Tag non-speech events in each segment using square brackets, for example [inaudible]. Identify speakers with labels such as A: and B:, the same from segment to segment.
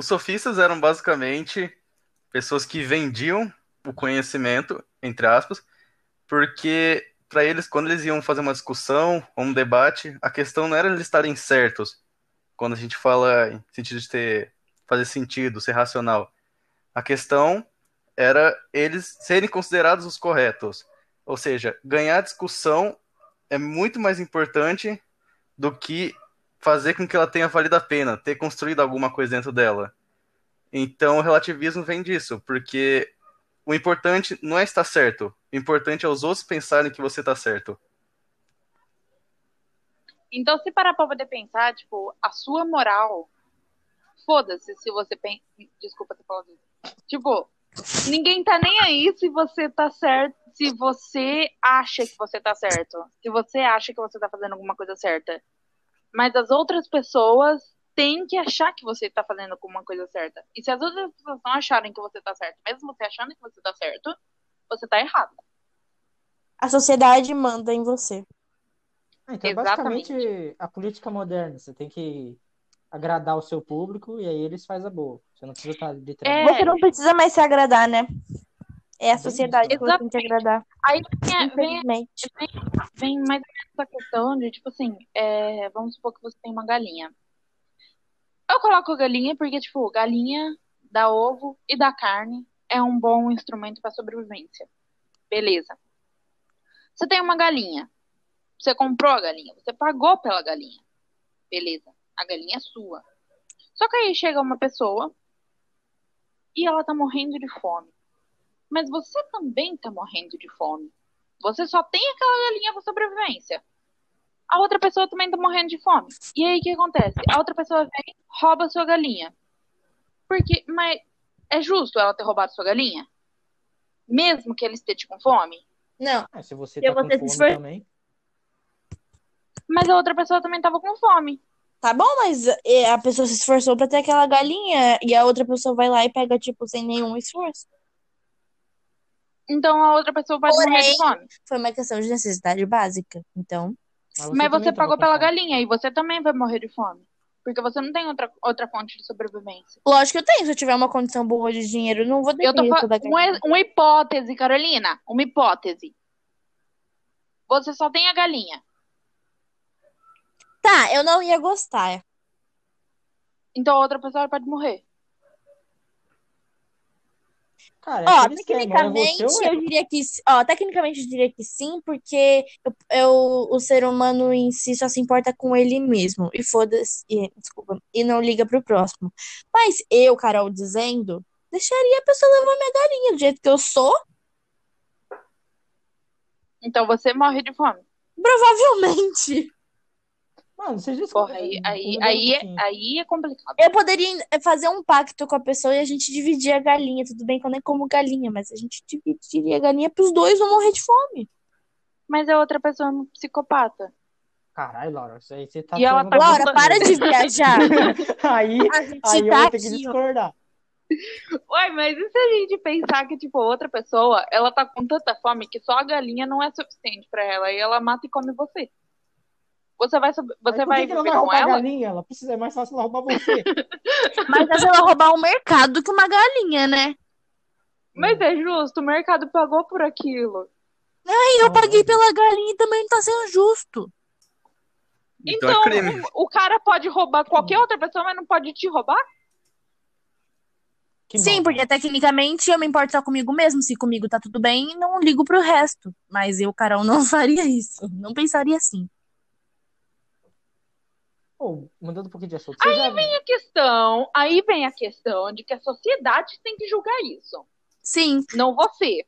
A: os sofistas eram basicamente pessoas que vendiam o conhecimento, entre aspas, porque para eles, quando eles iam fazer uma discussão ou um debate, a questão não era eles estarem certos, quando a gente fala em sentido de ter fazer sentido, ser racional. A questão era eles serem considerados os corretos. Ou seja, ganhar discussão é muito mais importante do que fazer com que ela tenha valido a pena, ter construído alguma coisa dentro dela. Então, o relativismo vem disso, porque o importante não é estar certo, o importante é os outros pensarem que você está certo.
B: Então, se parar pra poder pensar, tipo, a sua moral, foda-se se você pensa. Desculpa ter falado isso. Tipo, ninguém tá nem aí se você tá certo, se você acha que você tá certo. Se você acha que você tá fazendo alguma coisa certa. Mas as outras pessoas têm que achar que você tá fazendo alguma coisa certa. E se as outras pessoas não acharem que você tá certo, mesmo você achando que você tá certo, você tá errado.
C: A sociedade manda em você.
D: Então, é basicamente a política moderna. Você tem que agradar o seu público e aí eles fazem a boa. Você não precisa estar literalmente.
C: É... Você não precisa mais se agradar, né? É a sociedade que tem que agradar.
B: Aí vem, vem, vem, mais essa questão de, tipo assim, é, vamos supor que você tem uma galinha. Eu coloco galinha porque, tipo, galinha dá ovo e dá carne é um bom instrumento para sobrevivência. Beleza. Você tem uma galinha. Você comprou a galinha, você pagou pela galinha. Beleza. A galinha é sua. Só que aí chega uma pessoa e ela tá morrendo de fome. Mas você também tá morrendo de fome. Você só tem aquela galinha para sobrevivência. A outra pessoa também tá morrendo de fome. E aí o que acontece? A outra pessoa vem, rouba a sua galinha. Porque, mas é justo ela ter roubado sua galinha? Mesmo que ele esteja com fome?
C: Não.
D: É, se você tá
C: você
D: com
C: se
D: fome
C: esfor-
D: também.
B: Mas a outra pessoa também tava com fome.
C: Tá bom, mas é, a pessoa se esforçou pra ter aquela galinha e a outra pessoa vai lá e pega, tipo, sem nenhum esforço.
B: Então a outra pessoa vai morrer de fome.
C: Foi uma questão de necessidade básica. Então,
D: Mas
B: Mas
D: também
B: você pagou pela galinha e você também vai morrer de fome. Porque você não tem outra, outra fonte de sobrevivência.
C: lógico que eu tenho. Se eu tiver uma condição boa de dinheiro, não vou
B: Eu tô
C: toda.
B: Uma, uma hipótese, Carolina. Uma hipótese. Você só tem a galinha.
C: Tá, eu não ia gostar.
B: Então a outra pessoa pode morrer.
D: Cara, é
C: Ó,
D: aquele esquema, ou é
C: tecnicamente,
D: você
C: eu diria que, ó, tecnicamente eu diria que sim, porque eu, eu- o ser humano em si só se importa com ele mesmo. E foda-se, e- desculpa, e não liga pro próximo. Mas eu, Carol, dizendo, deixaria a pessoa levar minha galinha do jeito que eu sou,
B: Então você morre de fome.
C: provavelmente.
D: Mano, você já
B: Porra, aí, aí, aí,
D: um
B: é,
D: pouquinho.
B: aí é complicado.
C: Eu poderia fazer um pacto com a pessoa e a gente dividir a galinha. Tudo bem que eu nem como galinha, mas a gente dividiria a galinha pros dois não morrer de fome.
B: Mas a outra pessoa é um psicopata.
D: Caralho, Laura, isso aí você tá
B: E ela tá
C: Laura, para de viajar. [laughs]
D: Aí,
C: A gente
D: aí eu
C: tá
D: vou ter que discordar.
B: Ué, mas e se a gente pensar que, tipo, outra pessoa, ela tá com tanta fome que só a galinha não é suficiente pra ela e ela mata e come você? Você vai, você vai
D: que ela vai roubar a
B: ela?
D: galinha? Ela precisa, é mais fácil ela roubar você. [laughs]
C: Mas mas ela roubar um mercado do que uma galinha, né?
B: Mas é justo, o mercado pagou por aquilo.
C: E eu
D: Ah,
C: paguei
D: é.
C: pela galinha e também não tá sendo justo.
A: Então,
B: Então,
A: é crime.
B: o cara pode roubar qualquer outra pessoa, mas não pode te roubar?
D: Que
C: Sim,
D: bom.
C: porque tecnicamente eu me importo só comigo mesmo. Se comigo tá tudo bem, não ligo pro resto. Mas eu, Carol, não [laughs] faria isso. Não pensaria assim.
D: Pô, mudando um pouquinho de assunto. Você já...
B: A questão, aí vem a questão de que a sociedade tem que julgar isso,
C: Sim.
B: não você.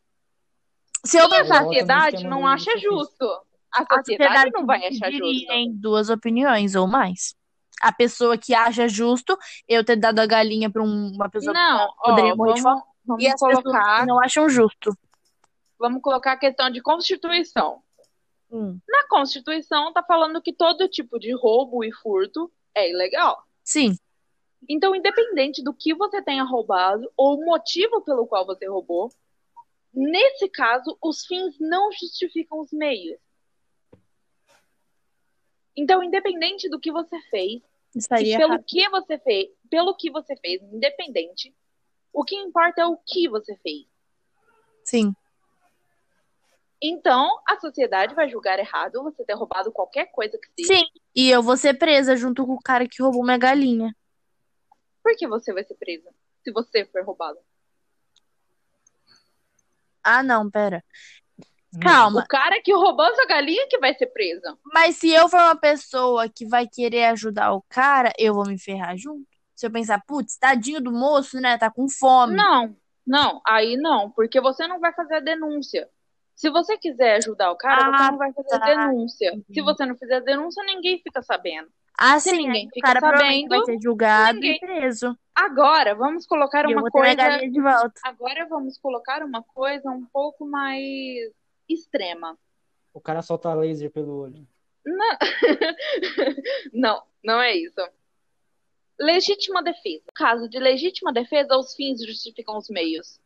C: Se eu
B: E a sociedade não acha justo. A
C: A
B: sociedade não vai achar justo.
C: em duas opiniões ou mais. A pessoa que acha justo eu ter dado a galinha pra um- uma pessoa
B: Não,
C: que poderia
B: ó,
C: morrer de
B: vamos,
C: fome.
B: vamos
C: E as pessoas
B: colocar,
C: que não acham justo.
B: vamos colocar a questão de Constituição.
C: Hum.
B: Na Constituição tá falando que todo tipo de roubo e furto é ilegal.
C: Sim.
B: Então, independente do que você tenha roubado ou o motivo pelo qual você roubou, nesse caso, os fins não justificam os meios. Então, independente do que você fez,
C: Estaria
B: pelo
C: errado.
B: que você fez, pelo que você fez, independente, o que importa é o que você fez.
C: Sim.
B: Então, a sociedade vai julgar errado você ter roubado qualquer coisa que seja.
C: Sim. E eu vou ser presa junto com o cara que roubou minha galinha.
B: Por que você vai ser presa se você for roubado?
C: Ah, não, pera. Calma.
B: O cara que roubou sua galinha que vai ser preso.
C: Mas se eu for uma pessoa que vai querer ajudar o cara, eu vou me ferrar junto. Se eu pensar, putz, tadinho do moço, né? Tá com fome.
B: Não, não, aí não, porque você não vai fazer a denúncia. Se você quiser ajudar o cara,
C: Ah,
B: você não vai fazer a
C: tá.
B: denúncia. Se você não fizer a denúncia, ninguém fica sabendo.
C: Ah,
B: Se
C: sim.
B: ninguém
C: aí o
B: fica
C: cara
B: sabendo,
C: vai ser julgado
B: ninguém-
C: e preso.
B: Agora, vamos colocar
C: eu
B: uma coisa.
C: de volta.
B: Agora vamos colocar uma coisa um pouco mais extrema.
D: O cara solta laser pelo olho.
B: Não, [laughs] não, não é isso. Legítima defesa. No caso de legítima defesa, os fins justificam os meios.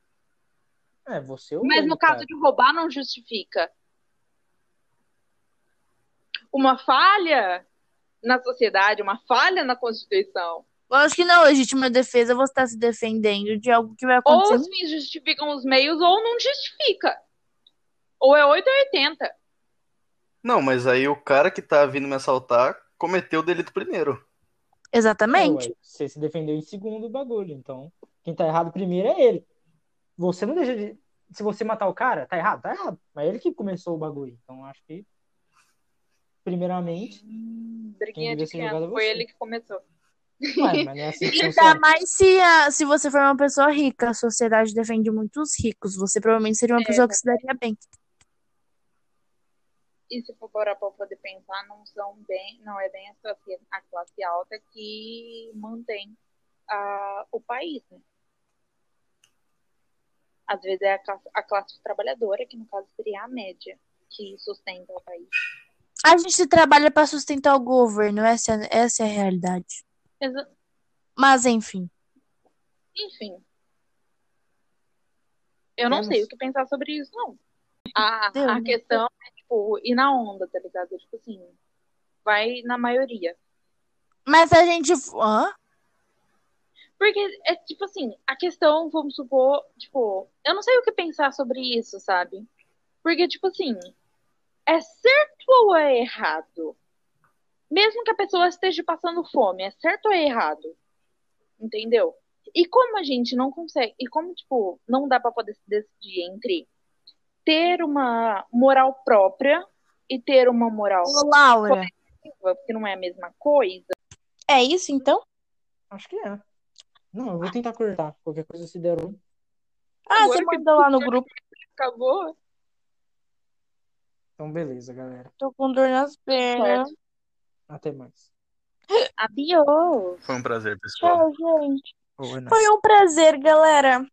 D: É, você ou
B: Mas
D: ele,
B: no caso
D: cara.
B: de roubar, não justifica. Uma falha na sociedade, uma falha na Constituição.
C: Lógico que não, legítima defesa você tá se defendendo de algo que vai
B: Ou
C: acontecer.
B: os fins justificam os meios, ou não justifica. Ou é 8 ou 80.
A: Não, mas aí o cara que tá vindo me assaltar cometeu o delito primeiro.
D: É,
C: Exatamente.
D: ué, você se defendeu em segundo o bagulho. Então, quem tá errado primeiro é ele. Você não deixa de. Se você matar o cara, tá errado? Tá errado. Mas ele que começou o bagulho. Então, acho que. Primeiramente.
B: Briguinha de
D: ser
B: criança.
D: é
B: Foi ele que começou.
D: Ué, mas é assim [laughs]
C: Ainda mais se, a, se você for uma pessoa rica, a sociedade defende muitos ricos. Você provavelmente seria uma
B: É,
C: pessoa que se daria bem.
B: E se for parar pra poder pensar, não são bem, não é bem a classe, a classe alta que mantém a, o país, né? Às vezes é a classe, a classe trabalhadora, que no caso seria a média, que sustenta o país.
C: A gente trabalha para sustentar o governo, essa, é- essa é a realidade.
B: Exa-
C: Mas enfim.
B: Enfim. Eu não
D: Temos-
B: sei o que pensar sobre isso, não. A, a
C: né?
B: questão é, tipo, ir na onda, tá ligado? Tipo assim, vai na maioria.
C: Mas a gente. Hã?
B: Porque é tipo assim, questão, vamos supor, tipo, eu não sei o que pensar sobre isso, sabe? Porque, tipo assim, é certo ou é errado? Mesmo que a pessoa esteja passando fome, é certo ou é errado? Entendeu? E como a gente não consegue, e como, tipo, não dá pra poder se decidir entre ter uma moral própria e ter uma moral
C: Ô, Laura.
B: coletiva, porque não é a mesma coisa.
C: É isso então?
D: Acho que é. Não, eu vou tentar cortar. Qualquer coisa se der um.
C: Ah,
B: Agora
C: você mandou lá no grupo.
B: Acabou?
D: Então, beleza, galera.
C: Tô com dor nas pernas.
B: Certo.
D: Até mais.
B: Adiós.
A: Foi um prazer, pessoal.
C: Tchau, gente. Foi um prazer, galera.